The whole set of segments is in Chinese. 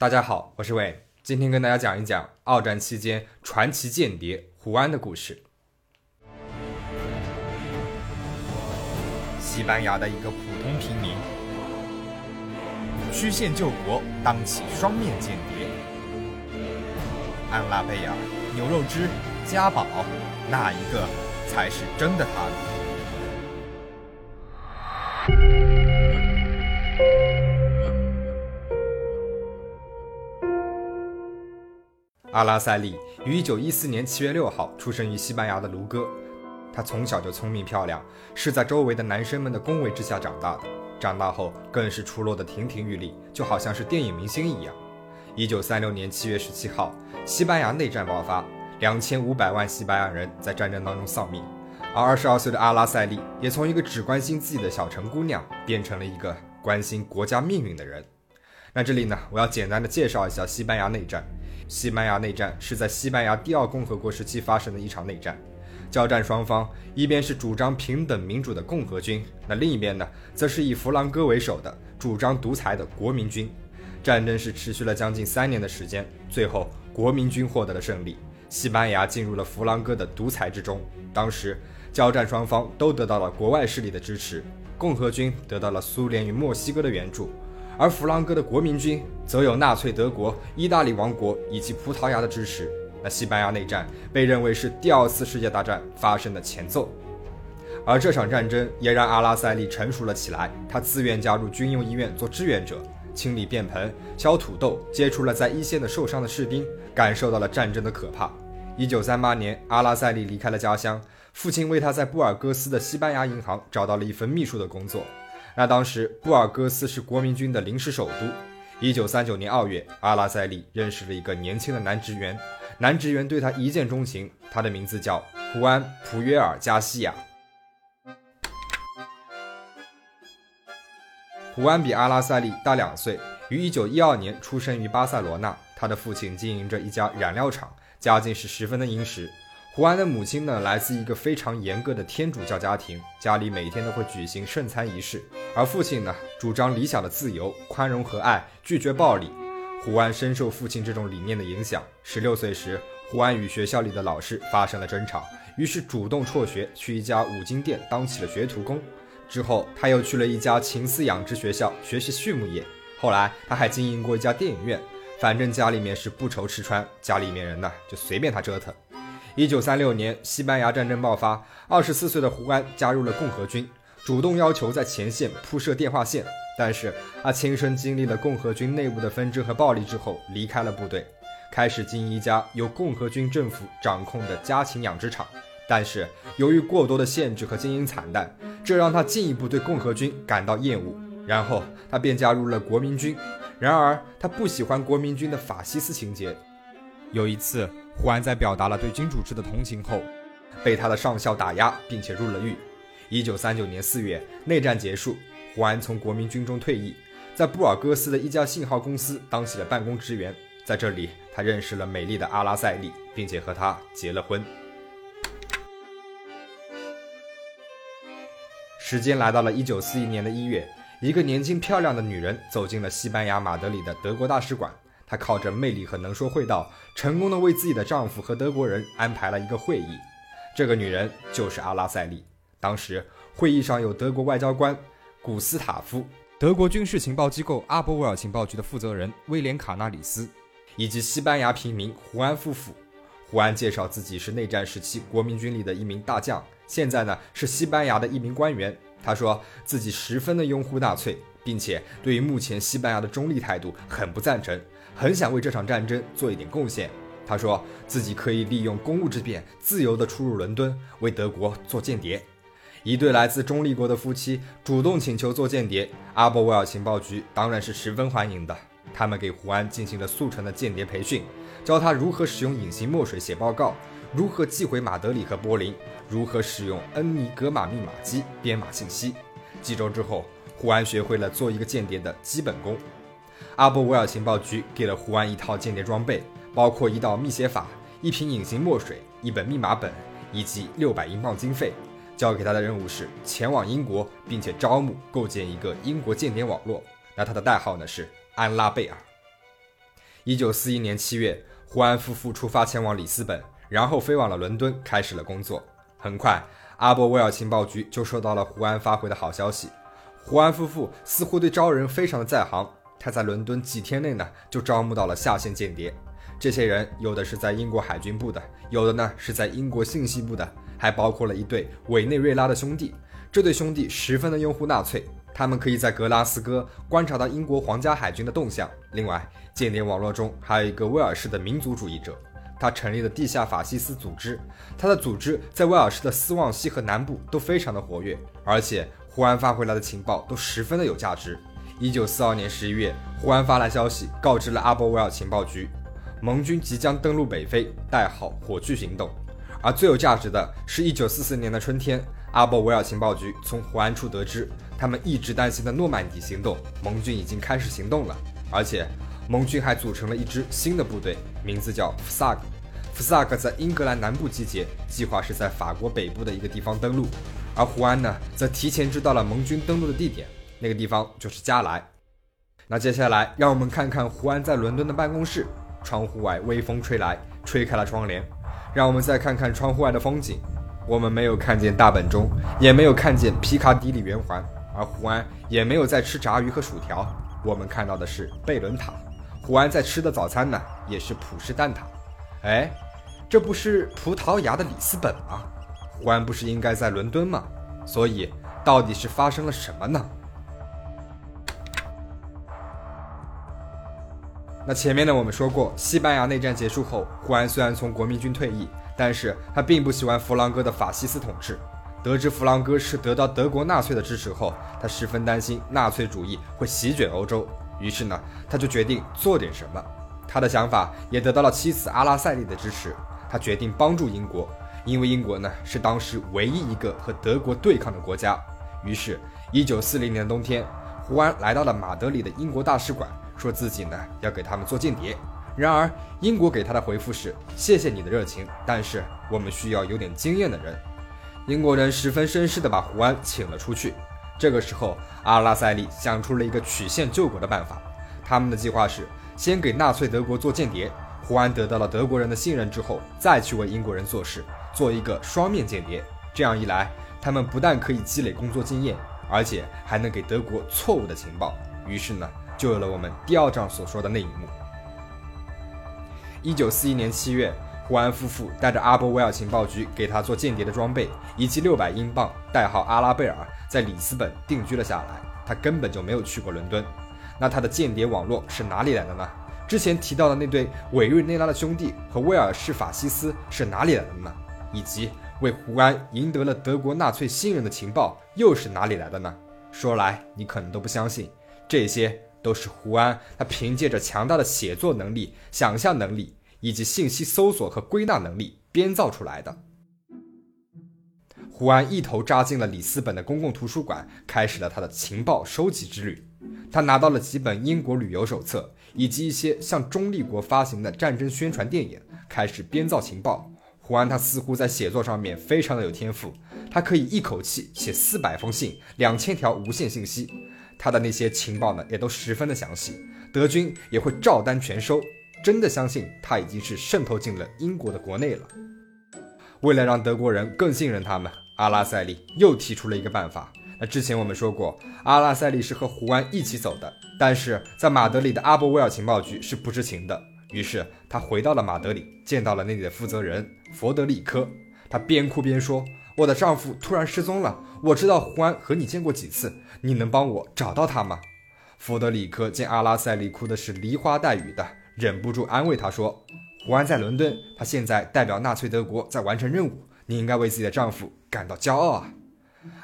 大家好，我是伟，今天跟大家讲一讲二战期间传奇间谍胡安的故事。西班牙的一个普通平民，曲线救国，当起双面间谍。安拉贝尔、牛肉汁、家宝，那一个才是真的他阿拉塞利于一九一四年七月六号出生于西班牙的卢戈。他从小就聪明漂亮，是在周围的男生们的恭维之下长大的。长大后更是出落得亭亭玉立，就好像是电影明星一样。一九三六年七月十七号，西班牙内战爆发，两千五百万西班牙人在战争当中丧命。而二十二岁的阿拉塞利也从一个只关心自己的小城姑娘，变成了一个关心国家命运的人。那这里呢，我要简单的介绍一下西班牙内战。西班牙内战是在西班牙第二共和国时期发生的一场内战，交战双方一边是主张平等民主的共和军，那另一边呢，则是以弗朗哥为首的主张独裁的国民军。战争是持续了将近三年的时间，最后国民军获得了胜利，西班牙进入了弗朗哥的独裁之中。当时交战双方都得到了国外势力的支持，共和军得到了苏联与墨西哥的援助。而弗朗哥的国民军则有纳粹德国、意大利王国以及葡萄牙的支持。那西班牙内战被认为是第二次世界大战发生的前奏，而这场战争也让阿拉塞利成熟了起来。他自愿加入军用医院做志愿者，清理便盆、削土豆，接触了在一线的受伤的士兵，感受到了战争的可怕。一九三八年，阿拉塞利离开了家乡，父亲为他在布尔戈斯的西班牙银行找到了一份秘书的工作。那当时布尔戈斯是国民军的临时首都。一九三九年二月，阿拉塞利认识了一个年轻的男职员，男职员对他一见钟情，他的名字叫胡安·普约尔加西亚。胡安比阿拉塞利大两岁，于一九一二年出生于巴塞罗那。他的父亲经营着一家染料厂，家境是十分的殷实。胡安的母亲呢，来自一个非常严格的天主教家庭，家里每天都会举行圣餐仪式。而父亲呢，主张理想的自由、宽容和爱，拒绝暴力。胡安深受父亲这种理念的影响。十六岁时，胡安与学校里的老师发生了争吵，于是主动辍学，去一家五金店当起了学徒工。之后，他又去了一家禽饲养殖学校学习畜牧业。后来，他还经营过一家电影院。反正家里面是不愁吃穿，家里面人呢就随便他折腾。一九三六年，西班牙战争爆发，二十四岁的胡安加入了共和军，主动要求在前线铺设电话线。但是他亲身经历了共和军内部的纷争和暴力之后，离开了部队，开始经营一家由共和军政府掌控的家禽养殖场。但是由于过多的限制和经营惨淡，这让他进一步对共和军感到厌恶。然后他便加入了国民军。然而他不喜欢国民军的法西斯情节。有一次，胡安在表达了对君主制的同情后，被他的上校打压，并且入了狱。一九三九年四月，内战结束，胡安从国民军中退役，在布尔戈斯的一家信号公司当起了办公职员。在这里，他认识了美丽的阿拉塞利，并且和她结了婚。时间来到了一九四一年的一月，一个年轻漂亮的女人走进了西班牙马德里的德国大使馆。她靠着魅力和能说会道，成功的为自己的丈夫和德国人安排了一个会议。这个女人就是阿拉塞利。当时会议上有德国外交官古斯塔夫、德国军事情报机构阿伯维尔情报局的负责人威廉卡纳里斯，以及西班牙平民胡安夫妇。胡安介绍自己是内战时期国民军里的一名大将，现在呢是西班牙的一名官员。他说自己十分的拥护纳粹，并且对于目前西班牙的中立态度很不赞成。很想为这场战争做一点贡献。他说自己可以利用公务之便，自由地出入伦敦，为德国做间谍。一对来自中立国的夫妻主动请求做间谍，阿伯威尔情报局当然是十分欢迎的。他们给胡安进行了速成的间谍培训，教他如何使用隐形墨水写报告，如何寄回马德里和柏林，如何使用恩尼格玛密码机编码信息。几周之后，胡安学会了做一个间谍的基本功。阿伯维尔情报局给了胡安一套间谍装备，包括一道密写法、一瓶隐形墨水、一本密码本以及六百英镑经费。交给他的任务是前往英国，并且招募、构建一个英国间谍网络。那他的代号呢是安拉贝尔。一九四一年七月，胡安夫妇出发前往里斯本，然后飞往了伦敦，开始了工作。很快，阿波威尔情报局就收到了胡安发回的好消息。胡安夫妇似乎对招人非常的在行，他在伦敦几天内呢就招募到了下线间谍。这些人有的是在英国海军部的，有的呢是在英国信息部的，还包括了一对委内瑞拉的兄弟。这对兄弟十分的拥护纳粹。他们可以在格拉斯哥观察到英国皇家海军的动向。另外，间谍网络中还有一个威尔士的民族主义者，他成立了地下法西斯组织。他的组织在威尔士的斯旺西和南部都非常的活跃，而且胡安发回来的情报都十分的有价值。一九四二年十一月，胡安发来消息告知了阿波威尔情报局，盟军即将登陆北非，代号“火炬行动”。而最有价值的是一九四四年的春天，阿波维尔情报局从胡安处得知。他们一直担心的诺曼底行动，盟军已经开始行动了，而且盟军还组成了一支新的部队，名字叫福萨克。福萨克在英格兰南部集结，计划是在法国北部的一个地方登陆。而胡安呢，则提前知道了盟军登陆的地点，那个地方就是加莱。那接下来，让我们看看胡安在伦敦的办公室。窗户外微风吹来，吹开了窗帘。让我们再看看窗户外的风景。我们没有看见大本钟，也没有看见皮卡迪里圆环。而胡安也没有在吃炸鱼和薯条，我们看到的是贝伦塔。胡安在吃的早餐呢，也是葡式蛋挞。哎，这不是葡萄牙的里斯本吗？胡安不是应该在伦敦吗？所以到底是发生了什么呢？那前面呢，我们说过，西班牙内战结束后，胡安虽然从国民军退役，但是他并不喜欢弗朗哥的法西斯统治。得知弗朗哥是得到德国纳粹的支持后，他十分担心纳粹主义会席卷欧洲，于是呢，他就决定做点什么。他的想法也得到了妻子阿拉塞利的支持，他决定帮助英国，因为英国呢是当时唯一一个和德国对抗的国家。于是，一九四零年冬天，胡安来到了马德里的英国大使馆，说自己呢要给他们做间谍。然而，英国给他的回复是：谢谢你的热情，但是我们需要有点经验的人。英国人十分绅士地把胡安请了出去。这个时候，阿拉塞利想出了一个曲线救国的办法。他们的计划是先给纳粹德国做间谍，胡安得到了德国人的信任之后，再去为英国人做事，做一个双面间谍。这样一来，他们不但可以积累工作经验，而且还能给德国错误的情报。于是呢，就有了我们第二章所说的那一幕。一九四一年七月。胡安夫妇带着阿波威尔情报局给他做间谍的装备，以及六百英镑（代号阿拉贝尔）在里斯本定居了下来。他根本就没有去过伦敦。那他的间谍网络是哪里来的呢？之前提到的那对委瑞内拉的兄弟和威尔士法西斯是哪里来的呢？以及为胡安赢得了德国纳粹信任的情报又是哪里来的呢？说来你可能都不相信，这些都是胡安他凭借着强大的写作能力、想象能力。以及信息搜索和归纳能力编造出来的。胡安一头扎进了里斯本的公共图书馆，开始了他的情报收集之旅。他拿到了几本英国旅游手册，以及一些向中立国发行的战争宣传电影，开始编造情报。胡安他似乎在写作上面非常的有天赋，他可以一口气写四百封信、两千条无线信息。他的那些情报呢，也都十分的详细，德军也会照单全收。真的相信他已经是渗透进了英国的国内了。为了让德国人更信任他们，阿拉塞利又提出了一个办法。那之前我们说过，阿拉塞利是和胡安一起走的，但是在马德里的阿波威尔情报局是不知情的。于是他回到了马德里，见到了那里的负责人佛德里科。他边哭边说：“我的丈夫突然失踪了，我知道胡安和你见过几次，你能帮我找到他吗？”佛德里科见阿拉塞利哭的是梨花带雨的。忍不住安慰他说：“胡安在伦敦，他现在代表纳粹德国在完成任务。你应该为自己的丈夫感到骄傲啊！”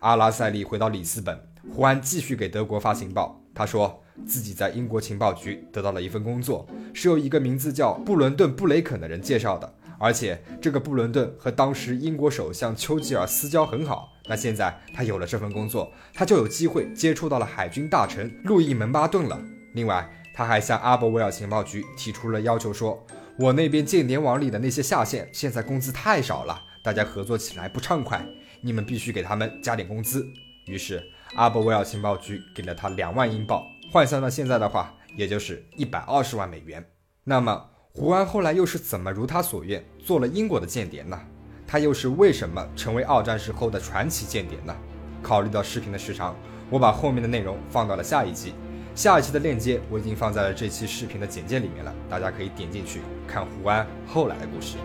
阿拉塞利回到里斯本，胡安继续给德国发情报。他说自己在英国情报局得到了一份工作，是由一个名字叫布伦顿·布雷肯的人介绍的，而且这个布伦顿和当时英国首相丘吉尔私交很好。那现在他有了这份工作，他就有机会接触到了海军大臣路易·门巴顿了。另外，他还向阿伯维尔情报局提出了要求，说：“我那边间谍网里的那些下线现在工资太少了，大家合作起来不畅快，你们必须给他们加点工资。”于是阿伯维尔情报局给了他两万英镑，换算到现在的话，也就是一百二十万美元。那么胡安后来又是怎么如他所愿做了英国的间谍呢？他又是为什么成为二战时候的传奇间谍呢？考虑到视频的时长，我把后面的内容放到了下一集。下一期的链接我已经放在了这期视频的简介里面了，大家可以点进去看胡安后来的故事。